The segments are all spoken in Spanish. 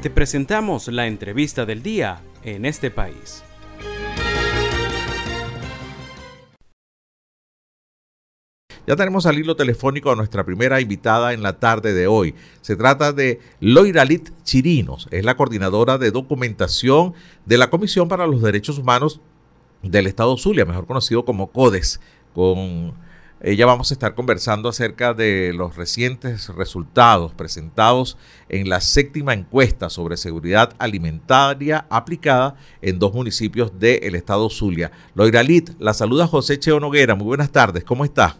Te presentamos la entrevista del día en este país. Ya tenemos al hilo telefónico a nuestra primera invitada en la tarde de hoy. Se trata de Loiralit Chirinos, es la coordinadora de documentación de la Comisión para los Derechos Humanos del Estado Zulia, mejor conocido como CODES. Con ella vamos a estar conversando acerca de los recientes resultados presentados en la séptima encuesta sobre seguridad alimentaria aplicada en dos municipios del estado Zulia. Loiralit, la saluda José Cheo Noguera. Muy buenas tardes, ¿cómo está?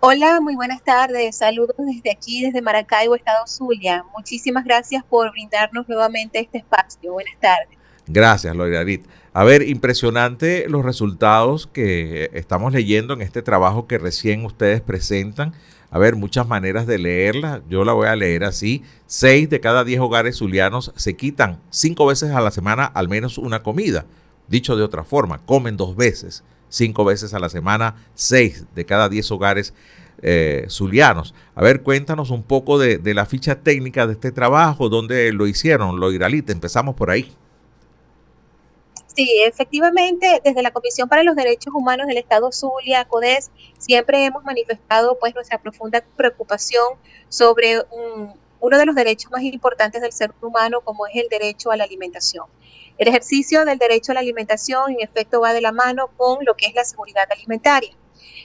Hola, muy buenas tardes. Saludos desde aquí, desde Maracaibo, Estado Zulia. Muchísimas gracias por brindarnos nuevamente este espacio. Buenas tardes. Gracias, Loirarit. A ver, impresionante los resultados que estamos leyendo en este trabajo que recién ustedes presentan. A ver, muchas maneras de leerla. Yo la voy a leer así. Seis de cada diez hogares zulianos se quitan cinco veces a la semana al menos una comida. Dicho de otra forma, comen dos veces cinco veces a la semana, seis de cada diez hogares eh, zulianos. A ver, cuéntanos un poco de, la ficha técnica de este trabajo, dónde lo hicieron, lo Iralita, empezamos por ahí. Sí, efectivamente, desde la Comisión para los Derechos Humanos del Estado Zulia, CODES, siempre hemos manifestado pues nuestra profunda preocupación sobre uno de los derechos más importantes del ser humano, como es el derecho a la alimentación. El ejercicio del derecho a la alimentación, en efecto, va de la mano con lo que es la seguridad alimentaria.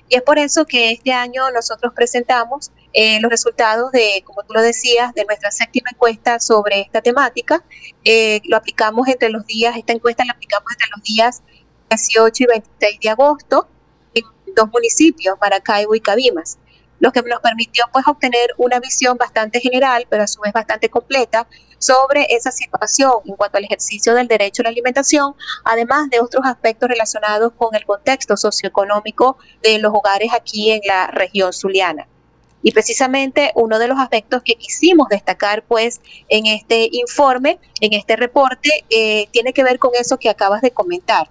Y es por eso que este año nosotros presentamos eh, los resultados de, como tú lo decías, de nuestra séptima encuesta sobre esta temática. Eh, lo aplicamos entre los días, esta encuesta la aplicamos entre los días 18 y 26 de agosto en dos municipios, Maracaibo y Cabimas lo que nos permitió pues obtener una visión bastante general, pero a su vez bastante completa sobre esa situación en cuanto al ejercicio del derecho a la alimentación, además de otros aspectos relacionados con el contexto socioeconómico de los hogares aquí en la región zuliana. Y precisamente uno de los aspectos que quisimos destacar pues en este informe, en este reporte, eh, tiene que ver con eso que acabas de comentar.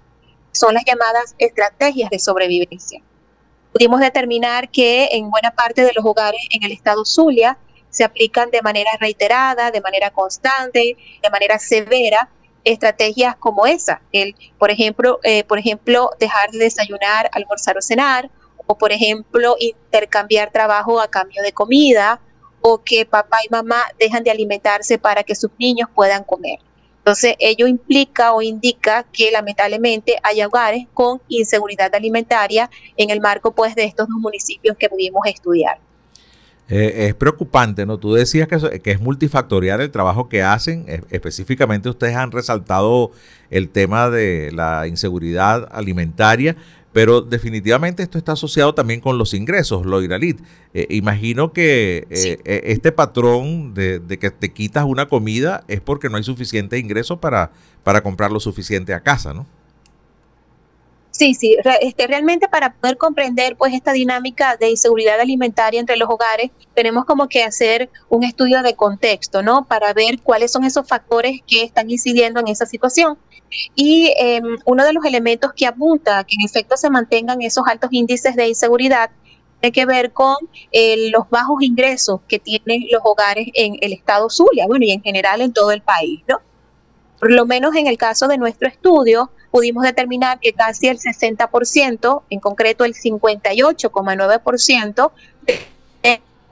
Son las llamadas estrategias de sobrevivencia pudimos determinar que en buena parte de los hogares en el estado Zulia se aplican de manera reiterada, de manera constante, de manera severa estrategias como esa, el, por ejemplo, eh, por ejemplo, dejar de desayunar, almorzar o cenar, por ejemplo, intercambiar trabajo a cambio de comida, o que papá y mamá dejan de alimentarse para que sus niños puedan comer. Entonces, ello implica o indica que lamentablemente hay hogares con inseguridad alimentaria en el marco pues de estos dos municipios que pudimos estudiar. Eh, es preocupante, ¿no? Tú decías que, es multifactorial el trabajo que hacen. específicamente ustedes han resaltado el tema de la inseguridad alimentaria, pero definitivamente esto está asociado también con los ingresos, lo Eh, imagino que eh, eh, este patrón de, que te quitas una comida es porque no hay suficiente ingreso para, para comprar lo suficiente a casa, ¿no? Sí, sí, este, realmente para poder comprender pues esta dinámica de inseguridad alimentaria entre los hogares, tenemos como que hacer un estudio de contexto, ¿no? Para ver cuáles son esos factores que están incidiendo en esa situación. Y em, uno de los elementos que apunta a que en efecto se mantengan esos altos índices de inseguridad tiene que ver con eh, los bajos ingresos que tienen los hogares en el estado Zulia, bueno, y en general en todo el país, ¿no? Por lo menos en el caso de nuestro estudio, pudimos determinar que casi el 60%, en concreto el 58,9%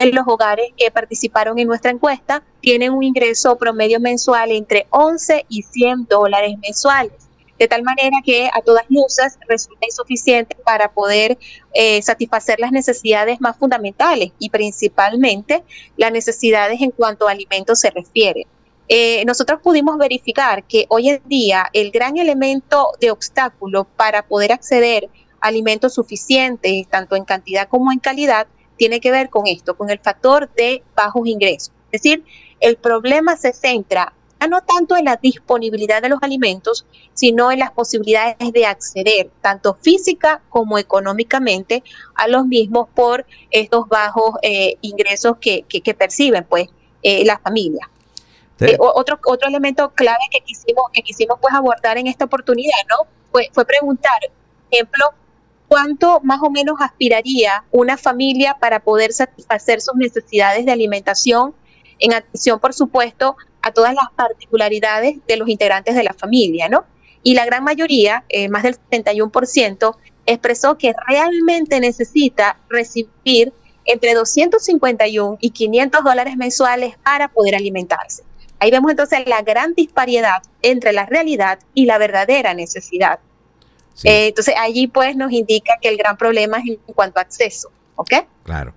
de los hogares que participaron en nuestra encuesta tienen un ingreso promedio mensual entre 11 y 100 dólares mensuales. De tal manera que a todas luces resulta insuficiente para poder eh, satisfacer las necesidades más fundamentales y principalmente las necesidades en cuanto a alimentos se refiere. Eh, nosotros pudimos verificar que hoy en día el gran elemento de obstáculo para poder acceder a alimentos suficientes, tanto en cantidad como en calidad, tiene que ver con esto, con el factor de bajos ingresos. Es decir, el problema se centra no tanto en la disponibilidad de los alimentos, sino en las posibilidades de acceder, tanto física como económicamente, a los mismos por estos bajos eh, ingresos que, perciben pues eh, las familias. Eh, otro, otro elemento clave que quisimos, que quisimos pues abordar en esta oportunidad, ¿no? Fue, fue preguntar, ejemplo, ¿cuánto más o menos aspiraría una familia para poder satisfacer sus necesidades de alimentación en atención, por supuesto, a todas las particularidades de los integrantes de la familia, ¿no? Y la gran mayoría, eh, más del 71%, expresó que realmente necesita recibir entre 251 y 500 dólares mensuales para poder alimentarse. Ahí vemos entonces la gran disparidad entre la realidad y la verdadera necesidad. Eh, entonces allí pues nos indica que el gran problema es en cuanto a acceso. ¿Ok? Claro.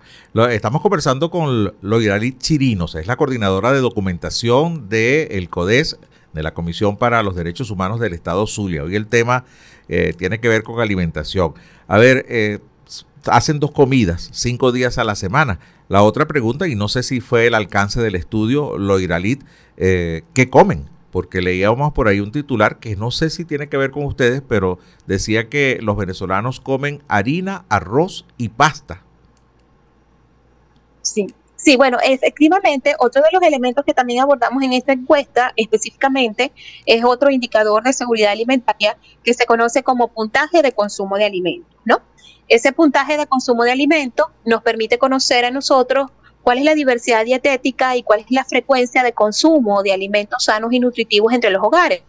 estamos conversando con Loiralit Chirinos, es la coordinadora de documentación del CODES, de la Comisión para los Derechos Humanos del Estado Zulia. Hoy el tema eh, tiene que ver con alimentación. A ver, eh, hacen dos comidas, cinco días a la semana. La otra pregunta, y no sé si fue el alcance del estudio, Loiralit, eh, ¿qué comen? Porque leíamos por ahí un titular que no sé si tiene que ver con ustedes, pero decía que los venezolanos comen harina, arroz y pasta. Sí, bueno, efectivamente, otro de los elementos que también abordamos en esta encuesta específicamente es otro indicador de seguridad alimentaria que se conoce como puntaje de consumo de alimentos, ¿no? Ese puntaje de consumo de alimentos nos permite conocer a nosotros cuál es la diversidad dietética y cuál es la frecuencia de consumo de alimentos sanos y nutritivos entre los hogares.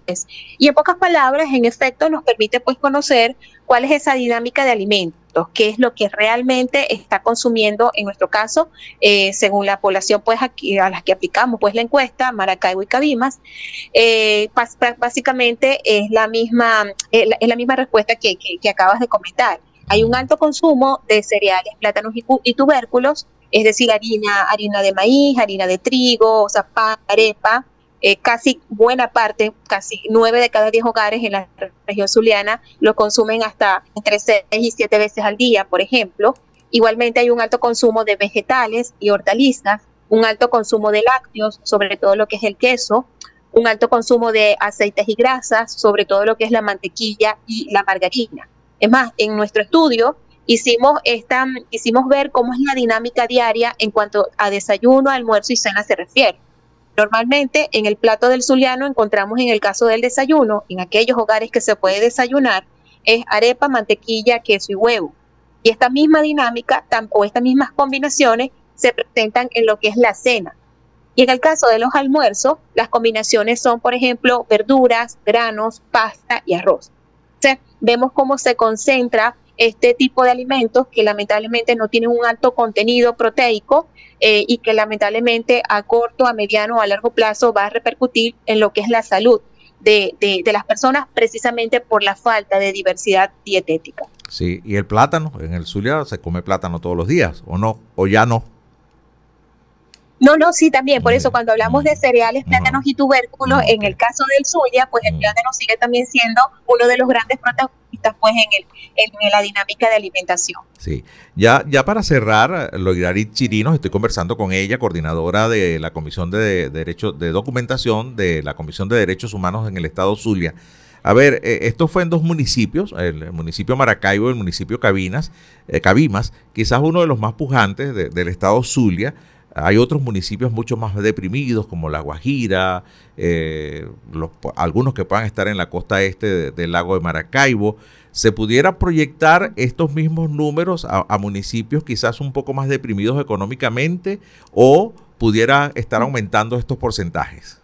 Y en pocas palabras, en efecto, nos permite pues conocer cuál es esa dinámica de alimentos, qué es lo que realmente está consumiendo, en nuestro caso, eh, según la población pues aquí, a las que aplicamos pues la encuesta, Maracaibo y Cabimas, eh, básicamente es la misma, eh, es la misma respuesta que, acabas de comentar. Hay un alto consumo de cereales, plátanos y tubérculos, es decir, harina, harina de maíz, harina de trigo, o sea, pan, arepa, eh, casi buena parte, casi nueve de cada diez hogares en la región zuliana lo consumen hasta entre seis y siete veces al día, por ejemplo. Igualmente hay un alto consumo de vegetales y hortalizas, un alto consumo de lácteos, sobre todo lo que es el queso, un alto consumo de aceites y grasas, sobre todo lo que es la mantequilla y la margarina. Es más, en nuestro estudio hicimos, esta, hicimos ver cómo es la dinámica diaria en cuanto a desayuno, almuerzo y cena se refiere. Normalmente en el plato del zuliano encontramos en el caso del desayuno, en aquellos hogares que se puede desayunar, es arepa, mantequilla, queso y huevo. Y esta misma dinámica o estas mismas combinaciones se presentan en lo que es la cena. Y en el caso de los almuerzos, las combinaciones son, por ejemplo, verduras, granos, pasta y arroz. Vemos cómo se concentra este tipo de alimentos que lamentablemente no tienen un alto contenido proteico eh, y que lamentablemente a corto, a mediano a largo plazo va a repercutir en lo que es la salud de, de, las personas precisamente por la falta de diversidad dietética. Sí, y el plátano, en el Zulia se come plátano todos los días, ¿o no? ¿O ya no? No, no, sí, también. Por eso cuando hablamos de cereales, plátanos y tubérculos, en el caso del Zulia, pues el plátano sigue también siendo uno de los grandes protagonistas pues en, el, en la dinámica de alimentación. Sí, ya, ya para cerrar, Loirarit Chirinos, estoy conversando con ella, coordinadora de la Comisión de Derechos de Documentación de la Comisión de Derechos Humanos en el Estado Zulia. A ver, eh, esto fue en dos municipios, el municipio Maracaibo y el municipio Cabinas, eh, Cabimas, quizás uno de los más pujantes del estado Zulia. Hay otros municipios mucho más deprimidos como La Guajira, eh, algunos que puedan estar en la costa este del lago de Maracaibo. ¿Se pudiera proyectar estos mismos números a municipios quizás un poco más deprimidos económicamente o pudiera estar aumentando estos porcentajes?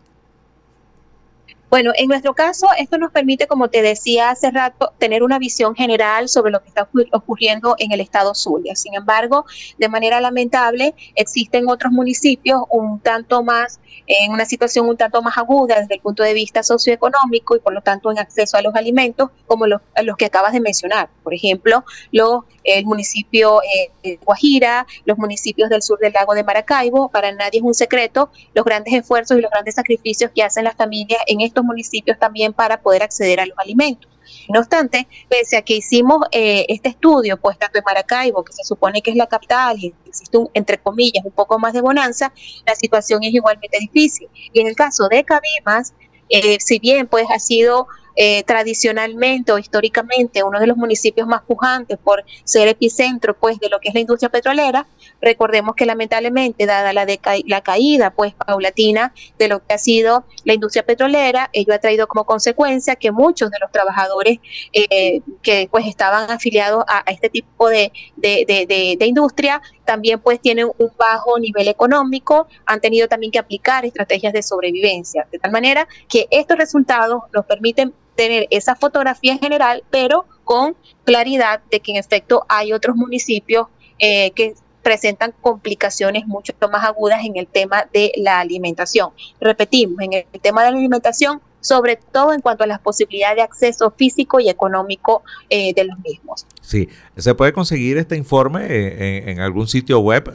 Bueno, en nuestro caso, esto nos permite, como te decía hace rato, tener una visión general sobre lo que está ocurriendo en el estado Zulia. Sin embargo, de manera lamentable, existen otros municipios un tanto más, en una situación un tanto más aguda desde el punto de vista socioeconómico y por lo tanto en acceso a los alimentos, como los, que acabas de mencionar. Por ejemplo, los, el municipio eh, de Guajira, los municipios del sur del lago de Maracaibo. Para nadie es un secreto los grandes esfuerzos y los grandes sacrificios que hacen las familias en estos municipios también para poder acceder a los alimentos. No obstante, pese a que hicimos eh, este estudio, pues tanto en Maracaibo, que se supone que es la capital y existe, un, entre comillas, un poco más de bonanza, la situación es igualmente difícil. Y en el caso de Cabimas, eh, si bien pues ha sido eh, tradicionalmente o históricamente uno de los municipios más pujantes por ser epicentro pues de lo que es la industria petrolera, recordemos que lamentablemente dada la, caída pues paulatina de lo que ha sido la industria petrolera, ello ha traído como consecuencia que muchos de los trabajadores eh, que pues estaban afiliados a, este tipo de, de, de industria también pues tienen un bajo nivel económico, han tenido también que aplicar estrategias de sobrevivencia, de tal manera que estos resultados nos permiten tener esa fotografía general, pero con claridad de que en efecto hay otros municipios eh, que presentan complicaciones mucho más agudas en el tema de la alimentación. Repetimos, en el tema de la alimentación, sobre todo en cuanto a las posibilidades de acceso físico y económico eh, de los mismos. Sí, ¿se puede conseguir este informe en, en algún sitio web,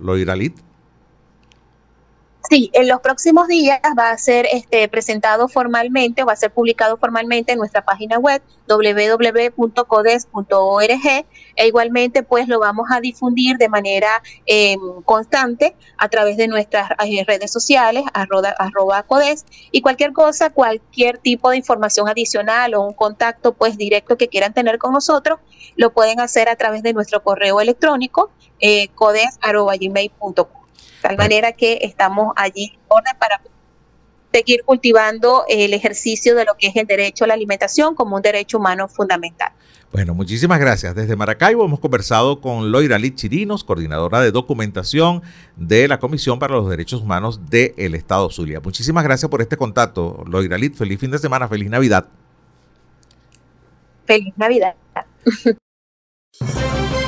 Loiralit? Sí, en los próximos días va a ser este, presentado formalmente va a ser publicado formalmente en nuestra página web www.codes.org e igualmente pues lo vamos a difundir de manera em, constante a través de nuestras eh, redes sociales arroba, arroba, codes y cualquier cosa, cualquier tipo de información adicional o un contacto pues directo que quieran tener con nosotros lo pueden hacer a través de nuestro correo electrónico eh, codes.gmail.com tal manera que estamos allí en orden para seguir cultivando el ejercicio de lo que es el derecho a la alimentación como un derecho humano fundamental. Bueno, muchísimas gracias. Desde Maracaibo hemos conversado con Loira Lit Chirinos, coordinadora de documentación de la Comisión para los Derechos Humanos del Estado Zulia. Muchísimas gracias por este contacto, Loira Lit. Feliz fin de semana, feliz Navidad. Feliz Navidad.